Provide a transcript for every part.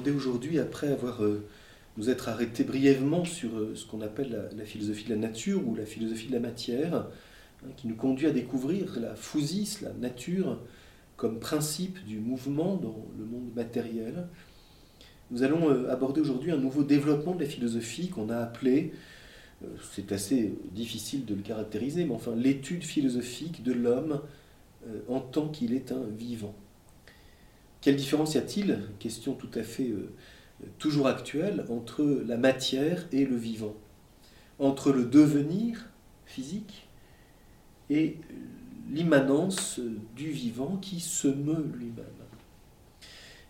Euh, aborder aujourd'hui, après avoir euh, nous être arrêtés brièvement sur euh, ce qu'on appelle la, philosophie de la nature ou la philosophie de la matière, hein, qui nous conduit à découvrir la physis, la nature, comme principe du mouvement dans le monde matériel. Nous allons aborder aujourd'hui un nouveau développement de la philosophie qu'on a appelé, c'est assez difficile de le caractériser, mais enfin l'étude philosophique de l'homme en tant qu'il est un vivant. Quelle différence y a-t-il, question tout à fait euh, toujours actuelle, entre la matière et le vivant? Entre le devenir physique et l'immanence du vivant qui se meut lui-même?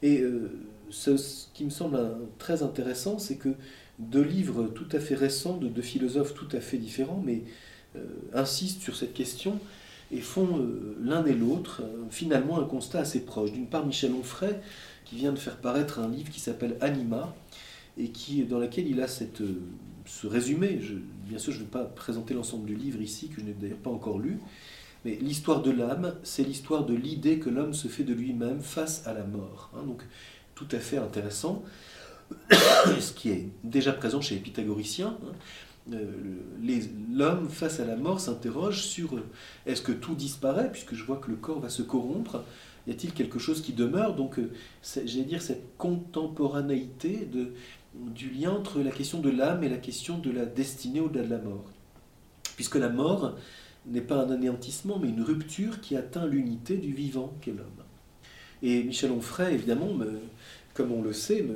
Et euh, ce, qui me semble très intéressant, c'est que deux livres tout à fait récents, de deux philosophes tout à fait différents, mais euh, insistent sur cette question et font euh, l'un et l'autre euh, finalement un constat assez proche. D'une part, Michel Onfray, qui vient de faire paraître un livre qui s'appelle Anima, et qui, dans lequel il a euh, ce résumé. Bien sûr, je ne vais pas présenter l'ensemble du livre ici, que je n'ai d'ailleurs pas encore lu, mais l'histoire de l'âme, c'est l'histoire de l'idée que l'homme se fait de lui-même face à la mort. Hein. donc, tout à fait intéressant, ce qui est déjà présent chez les pythagoriciens. Hein. Euh, l'homme face à la mort s'interroge sur euh, est-ce que tout disparaît, puisque je vois que le corps va se corrompre, y a-t-il quelque chose qui demeure? Donc, euh, j'allais dire cette contemporanéité du lien entre la question de l'âme et la question de la destinée au-delà de la mort. Puisque la mort n'est pas un anéantissement, mais une rupture qui atteint l'unité du vivant qu'est l'homme. Et Michel Onfray, évidemment, comme on le sait,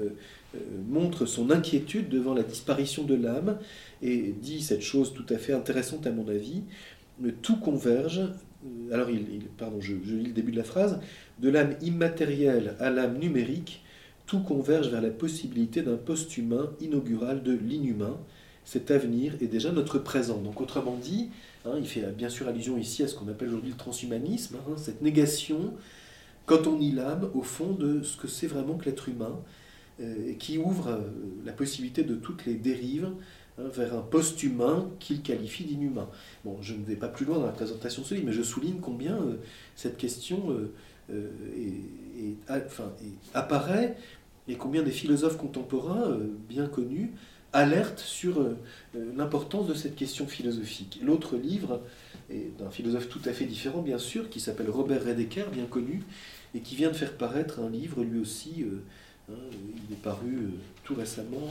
montre son inquiétude devant la disparition de l'âme et dit cette chose tout à fait intéressante à mon avis, tout converge, euh, alors il, pardon, je, lis le début de la phrase, de l'âme immatérielle à l'âme numérique, tout converge vers la possibilité d'un post-humain inaugural de l'inhumain. Cet avenir est déjà notre présent. Donc autrement dit, hein, il fait bien sûr allusion ici à ce qu'on appelle aujourd'hui le transhumanisme, hein, cette négation, quand on nie l'âme, au fond de ce que c'est vraiment que l'être humain, euh, qui ouvre euh, la possibilité de toutes les dérives Hein, vers un post-humain qu'il qualifie d'inhumain. Je ne vais pas plus loin dans la présentation de ce livre, mais je souligne combien euh, cette question euh, euh, apparaît et combien des philosophes contemporains bien connus alertent sur l'importance de cette question philosophique. L'autre livre est d'un philosophe tout à fait différent, bien sûr, qui s'appelle Robert Redeker, bien connu, et qui vient de faire paraître un livre, lui aussi, hein, il est paru tout récemment,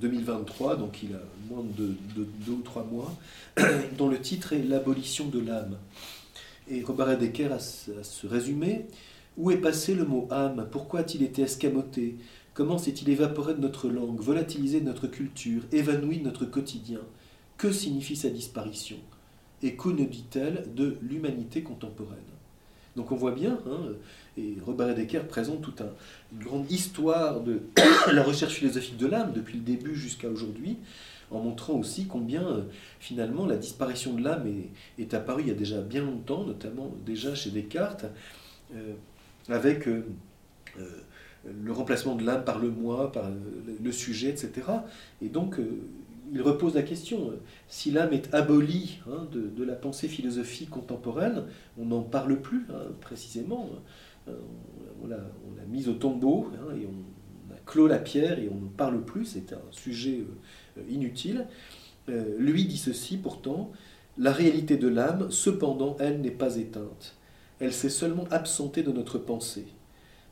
2023, donc il a moins de, deux ou trois mois, dont le titre est L'abolition de l'âme. Et Robert Hedeker a, ce résumé Où est passé le mot âme? Pourquoi a-t-il été escamoté? Comment s'est-il évaporé de notre langue, volatilisé de notre culture, évanoui de notre quotidien? Que signifie sa disparition? Et que nous dit-elle de l'humanité contemporaine? Donc on voit bien, hein, et Robert Decker présente toute une grande histoire de la recherche philosophique de l'âme depuis le début jusqu'à aujourd'hui, en montrant aussi combien euh, finalement la disparition de l'âme est, apparue il y a déjà bien longtemps, notamment déjà chez Descartes, euh, avec euh, le remplacement de l'âme par le moi, par le, sujet, etc. Et donc il repose la question, si l'âme est abolie hein, de, la pensée philosophique contemporaine, on n'en parle plus hein, précisément. Euh, on l'a mise au tombeau hein, et on a clos la pierre et on ne parle plus, c'est un sujet euh, inutile. Euh, lui dit ceci pourtant, la réalité de l'âme, cependant, elle n'est pas éteinte. Elle s'est seulement absentée de notre pensée.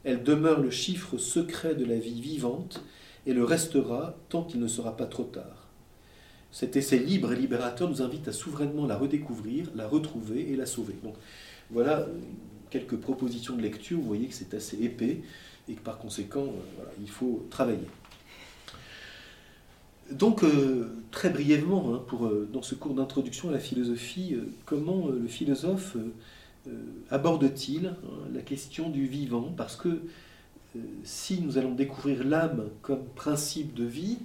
Elle demeure le chiffre secret de la vie vivante et le restera tant qu'il ne sera pas trop tard. Cet essai libre et libérateur nous invite à souverainement la redécouvrir, la retrouver et la sauver. Voilà quelques propositions de lecture, vous voyez que c'est assez épais et que par conséquent, euh, il faut travailler. Donc, euh, très brièvement, hein, euh, dans ce cours d'introduction à la philosophie, comment le philosophe aborde-t-il hein, la question du vivant? Parce que si nous allons découvrir l'âme comme principe de vie,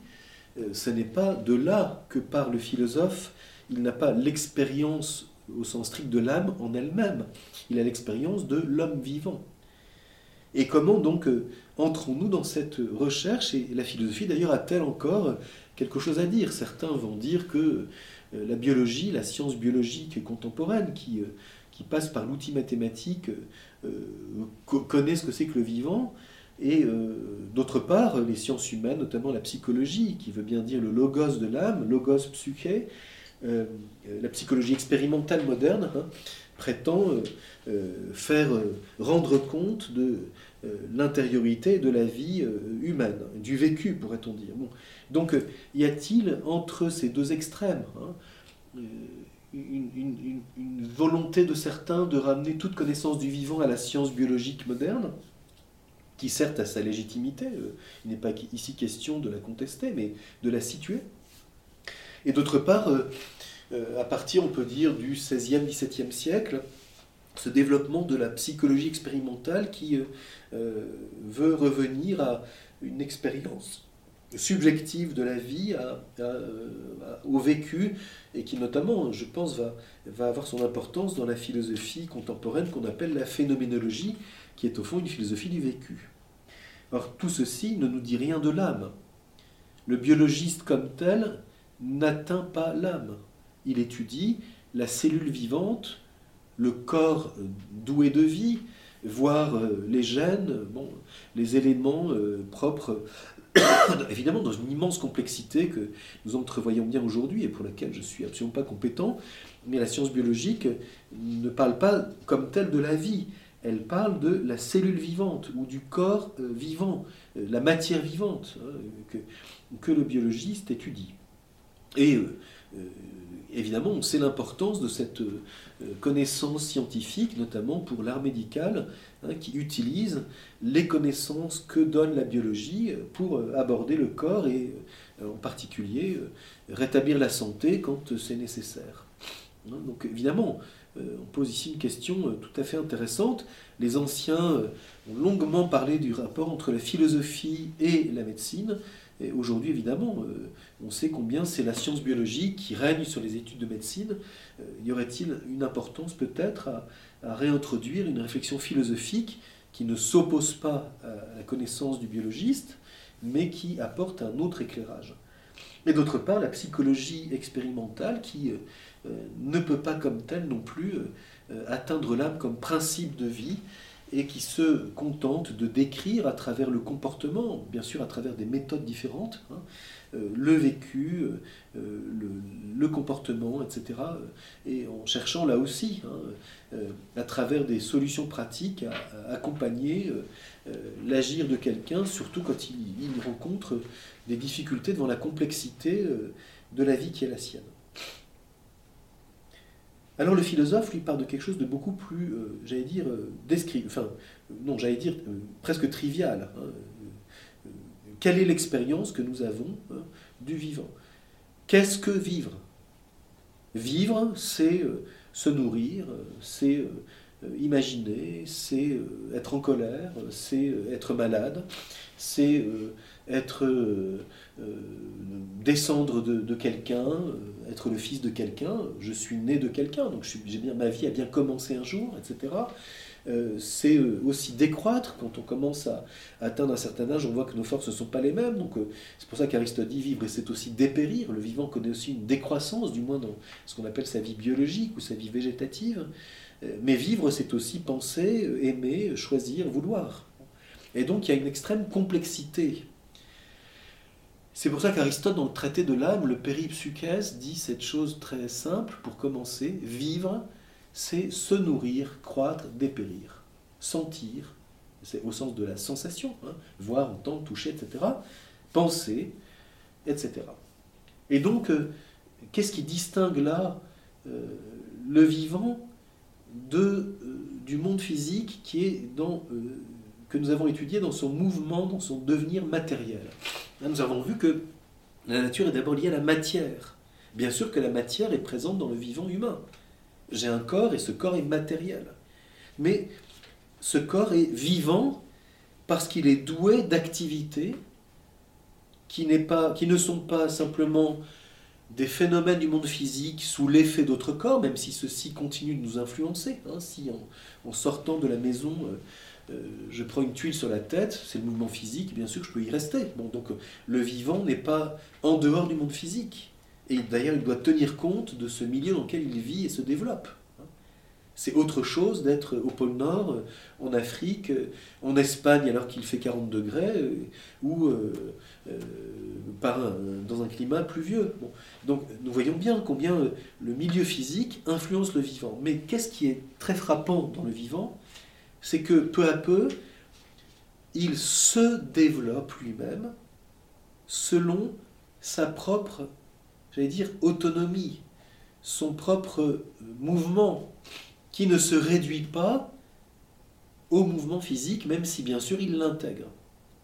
ce n'est pas de là que parle le philosophe. Il n'a pas l'expérience au sens strict de l'âme en elle-même. Il a l'expérience de l'homme vivant. Et comment donc euh, entrons-nous dans cette recherche? Et la philosophie d'ailleurs a-t-elle encore quelque chose à dire? Certains vont dire que euh, la biologie, la science biologique contemporaine qui, euh, qui passe par l'outil mathématique, connaît ce que c'est que le vivant, et d'autre part, les sciences humaines, notamment la psychologie, qui veut bien dire le logos de l'âme, logos psyché, la psychologie expérimentale moderne, hein, prétend faire rendre compte de l'intériorité de la vie humaine, du vécu, pourrait-on dire. Bon. Donc, y a-t-il entre ces deux extrêmes hein, une, volonté de certains de ramener toute connaissance du vivant à la science biologique moderne, qui certes a sa légitimité, euh, il n'est pas ici question de la contester, mais de la situer. Et d'autre part, euh, euh, à partir, on peut dire, du XVIe, XVIIe siècle, ce développement de la psychologie expérimentale qui veut revenir à une expérience subjective de la vie au vécu et qui notamment, je pense, va, va avoir son importance dans la philosophie contemporaine qu'on appelle la phénoménologie, qui est au fond une philosophie du vécu. Or, tout ceci ne nous dit rien de l'âme. Le biologiste comme tel n'atteint pas l'âme. Il étudie la cellule vivante, le corps doué de vie, voire euh, les gènes, bon, les éléments euh, propres évidemment dans une immense complexité que nous entrevoyons bien aujourd'hui et pour laquelle je ne suis absolument pas compétent, mais la science biologique ne parle pas comme telle de la vie, elle parle de la cellule vivante ou du corps euh, vivant, euh, la matière vivante hein, que, le biologiste étudie. Et euh, évidemment, on sait l'importance de cette connaissance scientifique, notamment pour l'art médical, Hein, qui utilise les connaissances que donne la biologie pour aborder le corps et en particulier rétablir la santé quand c'est nécessaire. Hein, donc évidemment, on pose ici une question tout à fait intéressante. Les anciens ont longuement parlé du rapport entre la philosophie et la médecine. Et aujourd'hui, évidemment, on sait combien c'est la science biologique qui règne sur les études de médecine. Y aurait-il une importance peut-être à réintroduire une réflexion philosophique qui ne s'oppose pas à la connaissance du biologiste, mais qui apporte un autre éclairage? Et d'autre part, la psychologie expérimentale qui euh, ne peut pas comme telle non plus euh, atteindre l'âme comme principe de vie et qui se contente de décrire à travers le comportement, bien sûr à travers des méthodes différentes, hein, euh, le vécu, euh, euh, le, comportement, etc. Et en cherchant là aussi, hein, à travers des solutions pratiques, à, accompagner l'agir de quelqu'un, surtout quand il, rencontre des difficultés devant la complexité de la vie qui est la sienne. Alors le philosophe lui parle de quelque chose de beaucoup plus, j'allais dire, enfin, non, j'allais dire presque trivial. Hein, quelle est l'expérience que nous avons hein, du vivant? Qu'est-ce que vivre? Vivre, c'est euh, se nourrir, c'est euh, imaginer, c'est euh, être en colère, c'est être malade, c'est être descendre de, de quelqu'un, être le fils de quelqu'un. Je suis né de quelqu'un, donc j'ai bien ma vie a bien commencé un jour, etc. Euh, c'est euh, aussi décroître. Quand on commence à atteindre un certain âge, on voit que nos forces ne sont pas les mêmes. Donc euh, c'est pour ça qu'Aristote dit vivre et c'est aussi dépérir. Le vivant connaît aussi une décroissance, du moins dans ce qu'on appelle sa vie biologique ou sa vie végétative. Mais vivre, c'est aussi penser, aimer, choisir, vouloir. Et donc il y a une extrême complexité. C'est pour ça qu'Aristote, dans le traité de l'âme, le péripsukès, dit cette chose très simple pour commencer vivre, c'est se nourrir, croître, dépérir. Sentir, c'est au sens de la sensation, hein, voir, entendre, toucher, etc. Penser, etc. Et donc, euh, qu'est-ce qui distingue là euh, le vivant de, euh, du monde physique qui est dans, que nous avons étudié dans son mouvement, dans son devenir matériel? Nous avons vu que la nature est d'abord liée à la matière. Bien sûr que la matière est présente dans le vivant humain. J'ai un corps et ce corps est matériel. Mais ce corps est vivant parce qu'il est doué d'activités qui, ne sont pas simplement des phénomènes du monde physique sous l'effet d'autres corps, même si ceux-ci continuent de nous influencer. Hein. si en, sortant de la maison, euh, euh, je prends une tuile sur la tête, c'est le mouvement physique, bien sûr je peux y rester. Donc le vivant n'est pas en dehors du monde physique. Et d'ailleurs, il doit tenir compte de ce milieu dans lequel il vit et se développe. C'est autre chose d'être au pôle Nord, en Afrique, en Espagne alors qu'il fait 40 degrés, ou dans un climat pluvieux. Donc nous voyons bien combien le milieu physique influence le vivant. Mais qu'est-ce qui est très frappant dans le vivant C'est que peu à peu, il se développe lui-même selon sa propre, dire, autonomie, son propre mouvement, qui ne se réduit pas au mouvement physique, même si bien sûr il l'intègre.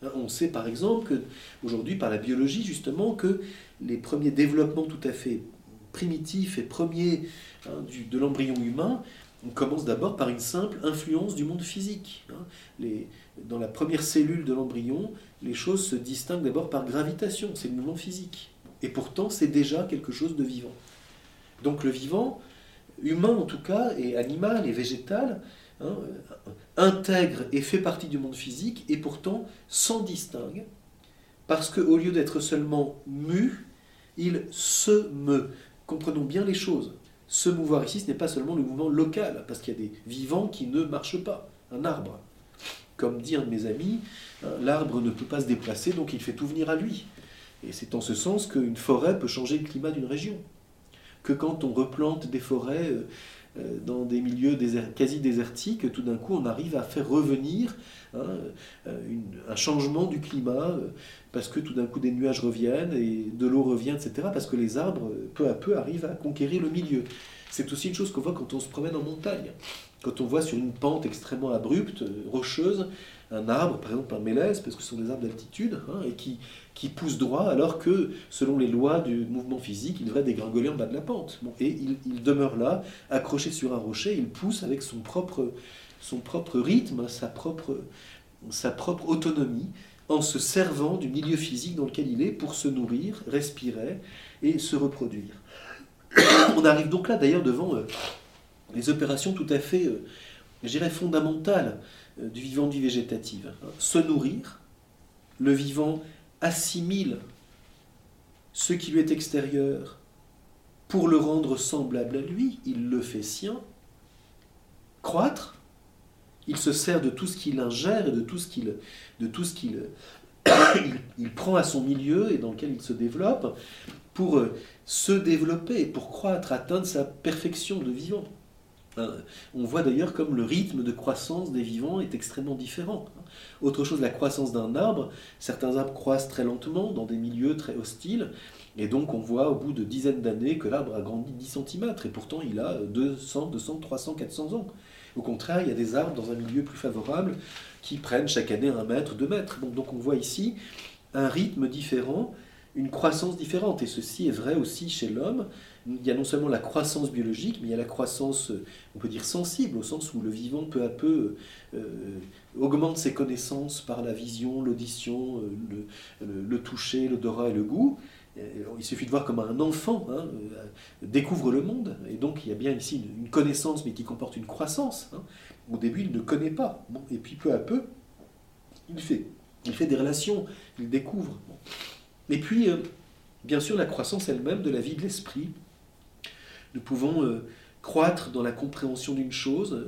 Hein, on sait par exemple aujourd'hui par la biologie justement que les premiers développements tout à fait primitifs et premiers hein, de l'embryon humain on commence d'abord par une simple influence du monde physique. Hein. dans la première cellule de l'embryon, les choses se distinguent d'abord par gravitation, c'est le mouvement physique. Et pourtant, c'est déjà quelque chose de vivant. Donc le vivant, humain en tout cas, et animal et végétal, hein, intègre et fait partie du monde physique, et pourtant s'en distingue, parce qu'au lieu d'être seulement mu, il se meut. Comprenons bien les choses se mouvoir ici, ce n'est pas seulement le mouvement local, parce qu'il y a des vivants qui ne marchent pas. Un arbre, comme dit un de mes amis, hein, l'arbre ne peut pas se déplacer, donc il fait tout venir à lui. Et c'est en ce sens qu'une forêt peut changer le climat d'une région. Que quand on replante des forêts euh, euh, dans des milieux quasi désertiques, tout d'un coup on arrive à faire revenir hein, euh, un changement du climat, parce que tout d'un coup des nuages reviennent et de l'eau revient, etc. Parce que les arbres, peu à peu, arrivent à conquérir le milieu. C'est aussi une chose qu'on voit quand on se promène en montagne. Quand on voit sur une pente extrêmement abrupte, rocheuse, un arbre, par exemple un mélèze, parce que ce sont des arbres d'altitude, hein, et qui, poussent droit, alors que, selon les lois du mouvement physique, il devrait dégringoler en bas de la pente. et il, demeure là, accroché sur un rocher, il pousse avec son propre, rythme, sa propre, sa propre autonomie, en se servant du milieu physique dans lequel il est pour se nourrir, respirer et se reproduire. On arrive donc là d'ailleurs devant euh, les opérations tout à fait, euh, je fondamentales euh, du vivant du végétatif. Se nourrir, le vivant assimile ce qui lui est extérieur pour le rendre semblable à lui, il le fait sien. Croître, il se sert de tout ce qu'il ingère et de tout ce qu'il prend à son milieu et dans lequel il se développe pour euh, se développer, pour croître, atteindre sa perfection de vivant. Hein, on voit d'ailleurs comme le rythme de croissance des vivants est extrêmement différent. Autre chose, la croissance d'un arbre, certains arbres croissent très lentement dans des milieux très hostiles, et donc on voit au bout de dizaines d'années que l'arbre a grandi 10 cm, et pourtant il a 200, 200, 300, 400 ans. Au contraire, il y a des arbres dans un milieu plus favorable qui prennent chaque année un mètre, deux mètres. donc on voit ici un rythme différent, une croissance différente. Et ceci est vrai aussi chez l'homme. Il y a non seulement la croissance biologique, mais il y a la croissance, on peut dire, sensible, au sens où le vivant peu à peu euh, augmente ses connaissances par la vision, l'audition, euh, le, toucher, l'odorat et le goût. Il suffit de voir comment un enfant hein, euh, découvre le monde, et donc il y a bien ici une connaissance, mais qui comporte une croissance. Hein. Au début, il ne connaît pas, et puis peu à peu, il fait. Il fait des relations, il découvre. Et puis, euh, bien sûr, la croissance elle-même de la vie de l'esprit. Nous pouvons euh, croître dans la compréhension d'une chose.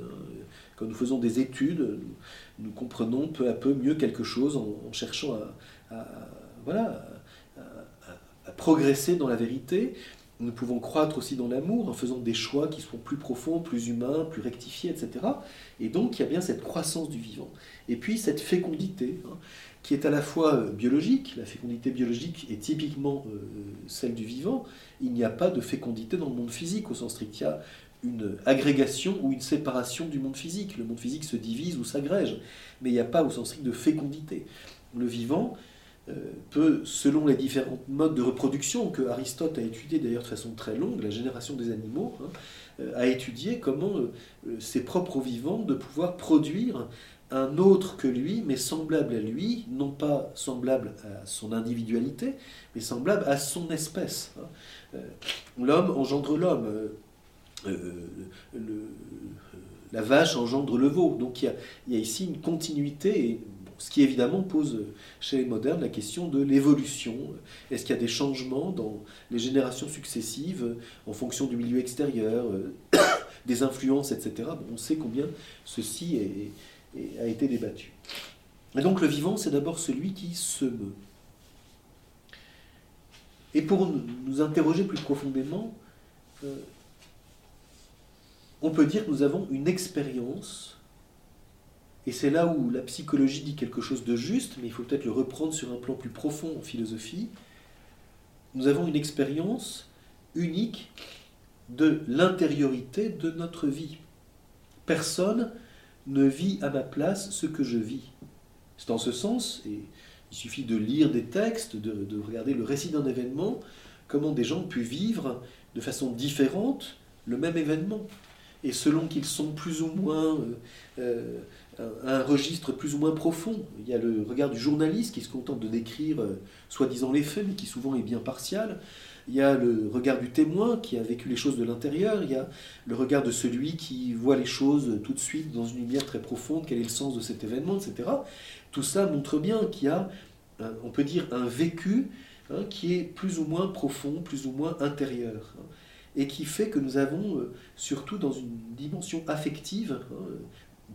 quand nous faisons des études, nous, comprenons peu à peu mieux quelque chose en, cherchant à, à voilà, progresser dans la vérité. Nous pouvons croître aussi dans l'amour en faisant des choix qui sont plus profonds, plus humains, plus rectifiés, etc. Et donc il y a bien cette croissance du vivant. Et puis cette fécondité, hein, qui est à la fois euh, biologique, la fécondité biologique est typiquement euh, celle du vivant, il n'y a pas de fécondité dans le monde physique, au sens strict. Il y a une agrégation ou une séparation du monde physique. Le monde physique se divise ou s'agrège, mais il n'y a pas au sens strict de fécondité. Le vivant, euh, peut, selon les différents modes de reproduction que Aristote a étudié d'ailleurs de façon très longue, la génération des animaux, hein, a étudié comment euh, ses propres vivants de pouvoir produire un autre que lui, mais semblable à lui, non pas semblable à son individualité, mais semblable à son espèce. Hein. L'homme engendre l'homme, la vache engendre le veau. Donc il y a, ici une continuité ce qui évidemment pose chez les modernes la question de l'évolution. Est-ce qu'il y a des changements dans les générations successives en fonction du milieu extérieur, des influences, etc. on sait combien ceci a été débattu. Et donc le vivant, c'est d'abord celui qui se meut. Et pour nous interroger plus profondément, euh, on peut dire que nous avons une expérience, et c'est là où la psychologie dit quelque chose de juste, mais il faut peut-être le reprendre sur un plan plus profond en philosophie. Nous avons une expérience unique de l'intériorité de notre vie. Personne ne vit à ma place ce que je vis. C'est en ce sens, et il suffit de lire des textes, de, regarder le récit d'un événement, comment des gens ont pu vivre de façon différente le même événement. Et selon qu'ils sont plus ou moins euh, euh, un registre plus ou moins profond. Il y a le regard du journaliste qui se contente de décrire euh, soi-disant les faits, mais qui souvent est bien partial. Il y a le regard du témoin qui a vécu les choses de l'intérieur. Il y a le regard de celui qui voit les choses tout de suite dans une lumière très profonde. Quel est le sens de cet événement, etc. Tout ça montre bien qu'il y a, on peut dire, un vécu hein, qui est plus ou moins profond, plus ou moins intérieur. Hein, et qui fait que nous avons, euh, surtout dans une dimension affective, hein,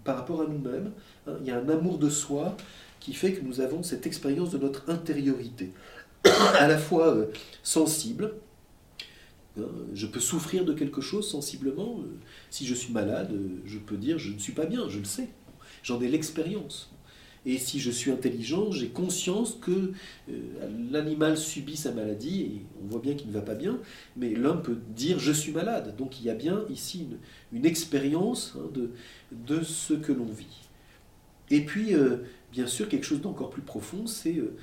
par rapport à nous-mêmes, il y a un amour de soi qui fait que nous avons cette expérience de notre intériorité, à la fois euh, sensible, je peux souffrir de quelque chose sensiblement. Euh, si je suis malade, je peux dire je ne suis pas bien, je le sais. J'en ai l'expérience. Et si je suis intelligent, j'ai conscience que euh, l'animal subit sa maladie, et on voit bien qu'il ne va pas bien, mais l'homme peut dire je suis malade. Donc il y a bien ici une, expérience hein, de, ce que l'on vit. Et puis, euh, bien sûr, quelque chose d'encore plus profond, c'est euh,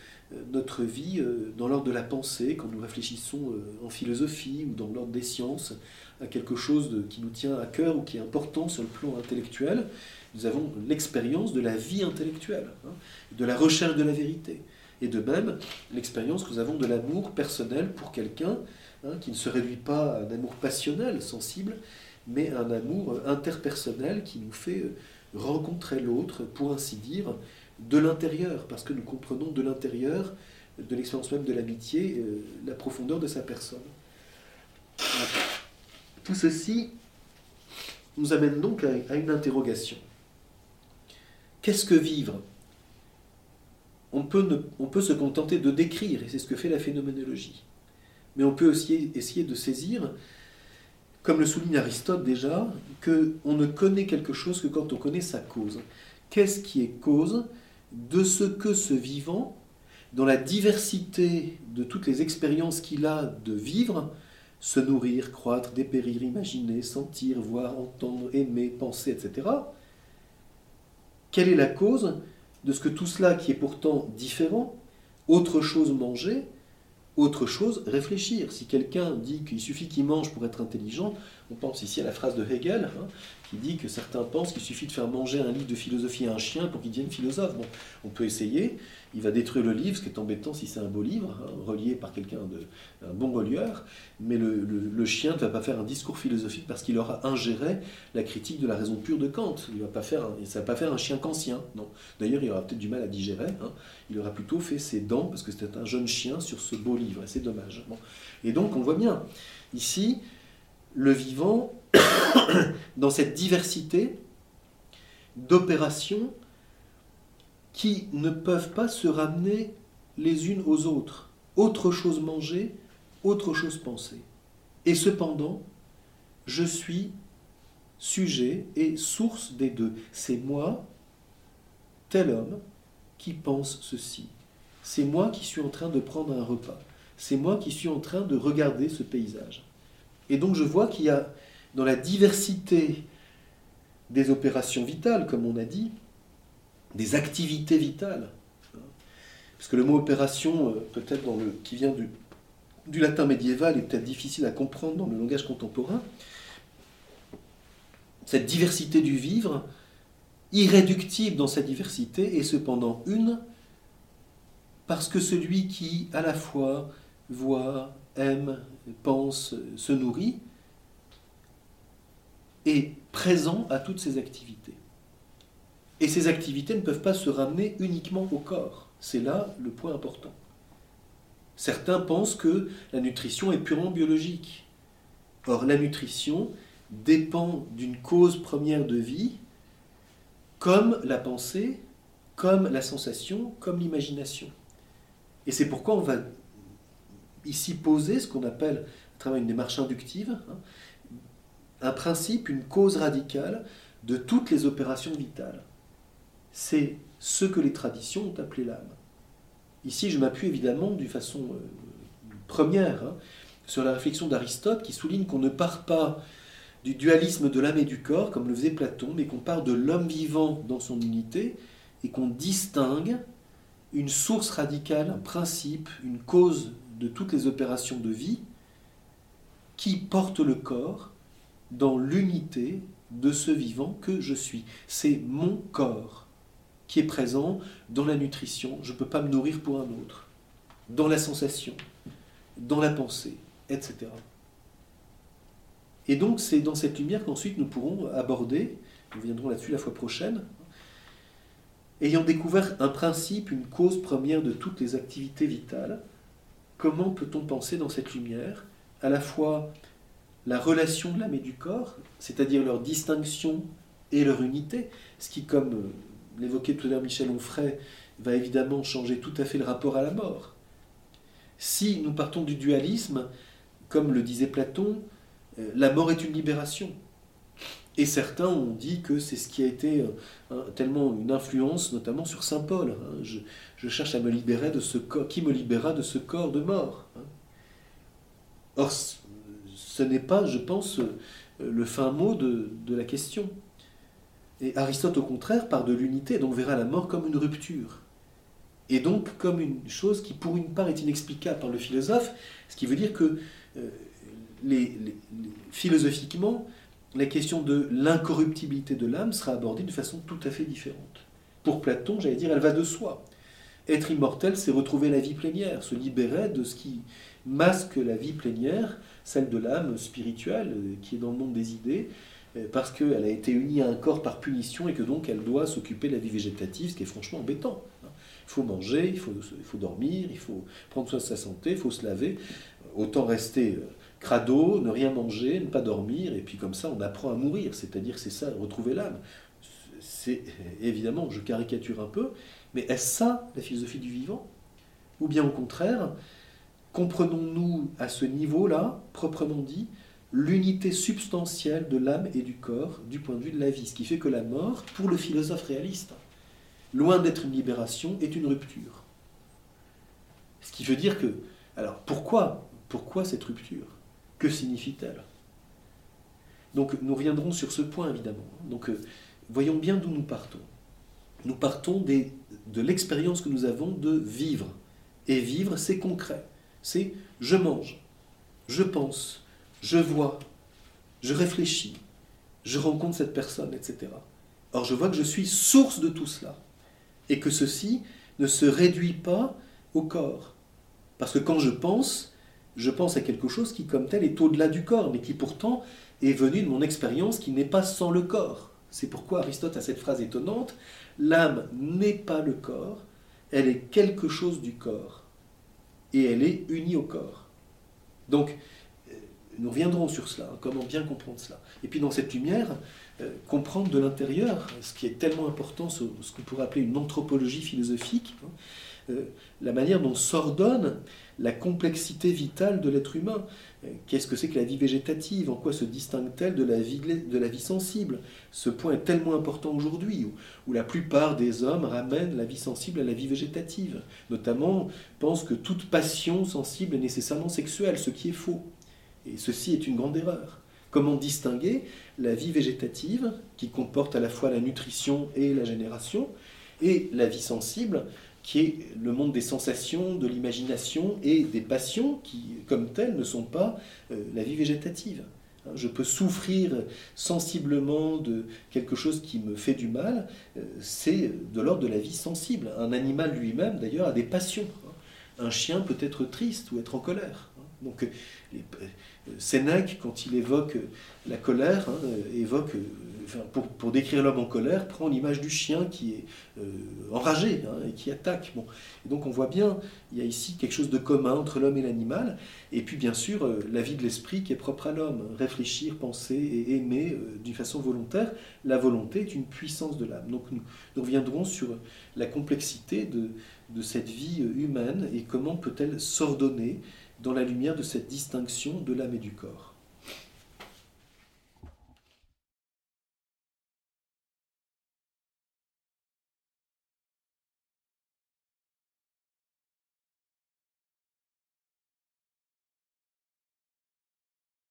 notre vie dans l'ordre de la pensée, quand nous réfléchissons en philosophie ou dans l'ordre des sciences à quelque chose qui nous tient à cœur ou qui est important sur le plan intellectuel nous avons l'expérience de la vie intellectuelle, hein, de la recherche de la vérité. Et de même, l'expérience que nous avons de l'amour personnel pour quelqu'un hein, qui ne se réduit pas à un amour passionnel, sensible, mais à un amour interpersonnel qui nous fait euh, rencontrer l'autre, pour ainsi dire, de l'intérieur, parce que nous comprenons de l'intérieur, de l'expérience même de l'amitié, euh, la profondeur de sa personne. Tout ceci nous amène donc à une interrogation. Qu'est-ce que vivre? On peut, se contenter de décrire, et c'est ce que fait la phénoménologie. Mais on peut aussi essayer de saisir, comme le souligne Aristote déjà, qu'on ne connaît quelque chose que quand on connaît sa cause. Qu'est-ce qui est cause de ce que ce vivant, dans la diversité de toutes les expériences qu'il a de vivre, se nourrir, croître, dépérir, imaginer, sentir, voir, entendre, aimer, penser, etc., quelle est la cause de ce que tout cela qui est pourtant différent, autre chose manger, autre chose réfléchir? Si quelqu'un dit qu'il suffit qu'il mange pour être intelligent, on pense ici à la phrase de Hegel, hein, qui dit que certains pensent qu'il suffit de faire manger un livre de philosophie à un chien pour qu'il devienne philosophe. Bon, on peut essayer, il va détruire le livre, ce qui est embêtant si c'est un beau livre, hein, relié par quelqu'un de un bon relieur, mais le, chien ne va pas faire un discours philosophique parce qu'il aura ingéré la critique de la raison pure de Kant. Il va ça va pas faire un chien kantien, non. D'ailleurs, il aura peut-être du mal à digérer. Hein. Il aura plutôt fait ses dents parce que c'était un jeune chien sur ce beau livre. Et c'est dommage. Et donc, on voit bien ici le vivant dans cette diversité d'opérations qui ne peuvent pas se ramener les unes aux autres. Autre chose manger, autre chose penser. Et cependant, je suis sujet et source des deux. C'est moi, tel homme, qui pense ceci. C'est moi qui suis en train de prendre un repas. C'est moi qui suis en train de regarder ce paysage. Et donc je vois qu'il y a dans la diversité des opérations vitales, comme on a dit, des activités vitales. Parce que le mot opération, euh, peut-être qui vient du, du latin médiéval, est peut-être difficile à comprendre dans le langage contemporain. Cette diversité du vivre, irréductible dans sa diversité, est cependant une, parce que celui qui à la fois voit, aime, pense, se nourrit, est présent à toutes ces activités. Et ces activités ne peuvent pas se ramener uniquement au corps. C'est là le point important. Certains pensent que la nutrition est purement biologique. Or, la nutrition dépend d'une cause première de vie, comme la pensée, comme la sensation, comme l'imagination. Et c'est pourquoi on va ici poser ce qu'on appelle, à travers une démarche inductive, hein, un principe, une cause radicale de toutes les opérations vitales. C'est ce que les traditions ont appelé l'âme. Ici, je m'appuie évidemment d'une façon euh, première hein, sur la réflexion d'Aristote qui souligne qu'on ne part pas du dualisme de l'âme et du corps, comme le faisait Platon, mais qu'on part de l'homme vivant dans son unité et qu'on distingue une source radicale, un principe, une cause de toutes les opérations de vie qui porte le corps dans l'unité de ce vivant que je suis. C'est mon corps qui est présent dans la nutrition. Je ne peux pas me nourrir pour un autre. Dans la sensation, dans la pensée, etc. Et donc c'est dans cette lumière qu'ensuite nous pourrons aborder, nous viendrons là-dessus la fois prochaine, ayant découvert un principe, une cause première de toutes les activités vitales, comment peut-on penser dans cette lumière à la fois la relation de l'âme et du corps, c'est-à-dire leur distinction et leur unité, ce qui, comme euh, l'évoquait tout à l'heure Michel Onfray, va évidemment changer tout à fait le rapport à la mort. Si nous partons du dualisme, comme le disait Platon, euh, la mort est une libération. Et certains ont dit que c'est ce qui a été euh, tellement une influence, notamment sur Saint Paul. Hein. Je, cherche à me libérer de ce corps. Qui me libérera de ce corps de mort hein. Or, ce n'est pas, je pense, euh, le fin mot de, la question. Et Aristote, au contraire, part de l'unité, donc verra la mort comme une rupture. Et donc comme une chose qui, pour une part, est inexplicable par le philosophe, ce qui veut dire que les, philosophiquement, la question de l'incorruptibilité de l'âme sera abordée d'une façon tout à fait différente. Pour Platon, j'allais dire, elle va de soi. Être immortel, c'est retrouver la vie plénière, se libérer de ce qui masque la vie plénière, celle de l'âme spirituelle euh, qui est dans le monde des idées, euh, parce qu'elle a été unie à un corps par punition et que donc elle doit s'occuper de la vie végétative, ce qui est franchement embêtant. Il faut manger, il faut, il faut dormir, il faut prendre soin de sa santé, il faut se laver. Autant rester euh, crado, ne rien manger, ne pas dormir, et puis comme ça on apprend à mourir, c'est-à-dire c'est ça, retrouver l'âme. C'est évidemment, je caricature un peu, mais est-ce ça la philosophie du vivant? Ou bien au contraire, comprenons-nous à ce niveau-là, proprement dit, l'unité substantielle de l'âme et du corps du point de vue de la vie, ce qui fait que la mort, pour le philosophe réaliste, loin d'être une libération, est une rupture. Ce qui veut dire que, alors pourquoi, pourquoi cette rupture? Que signifie-t-elle? Donc nous reviendrons sur ce point évidemment. Donc euh, voyons bien d'où nous partons. Nous partons des, de l'expérience que nous avons de vivre. Et vivre, c'est concret. C'est je mange, je pense, je vois, je réfléchis, je rencontre cette personne, etc. Or je vois que je suis source de tout cela. Et que ceci ne se réduit pas au corps. Parce que quand je pense, je pense à quelque chose qui, comme tel, est au-delà du corps, mais qui pourtant est venu de mon expérience qui n'est pas sans le corps. C'est pourquoi Aristote a cette phrase étonnante, l'âme n'est pas le corps, elle est quelque chose du corps, et elle est unie au corps. Donc, euh, nous reviendrons sur cela, hein, comment bien comprendre cela. Et puis dans cette lumière, euh, comprendre de l'intérieur, ce qui est tellement important, ce, qu'on pourrait appeler une anthropologie philosophique, hein, la manière dont s'ordonne la complexité vitale de l'être humain. Qu'est-ce que c'est que la vie végétative? En quoi se distingue-t-elle de, la vie, sensible? Ce point est tellement important aujourd'hui, où, la plupart des hommes ramènent la vie sensible à la vie végétative. Notamment, pensent que toute passion sensible est nécessairement sexuelle, ce qui est faux. Et ceci est une grande erreur. Comment distinguer la vie végétative, qui comporte à la fois la nutrition et la génération, et la vie sensible, qui est le monde des sensations, de l'imagination et des passions qui, comme telles, ne sont pas euh, la vie végétative. Hein, je peux souffrir sensiblement de quelque chose qui me fait du mal, euh, c'est de l'ordre de la vie sensible. Un animal lui-même, d'ailleurs, a des passions. Hein. Un chien peut être triste ou être en colère. Hein. Donc Sénèque, quand il évoque la colère, hein, évoque pour, décrire l'homme en colère, prend l'image du chien qui est euh, enragé hein, et qui attaque. Bon. Et donc on voit bien, il y a ici quelque chose de commun entre l'homme et l'animal, et puis bien sûr euh, la vie de l'esprit qui est propre à l'homme, réfléchir, penser et aimer euh, d'une façon volontaire. La volonté est une puissance de l'âme. Donc nous, nous, reviendrons sur la complexité de, de cette vie humaine et comment peut-elle s'ordonner dans la lumière de cette distinction de l'âme et du corps.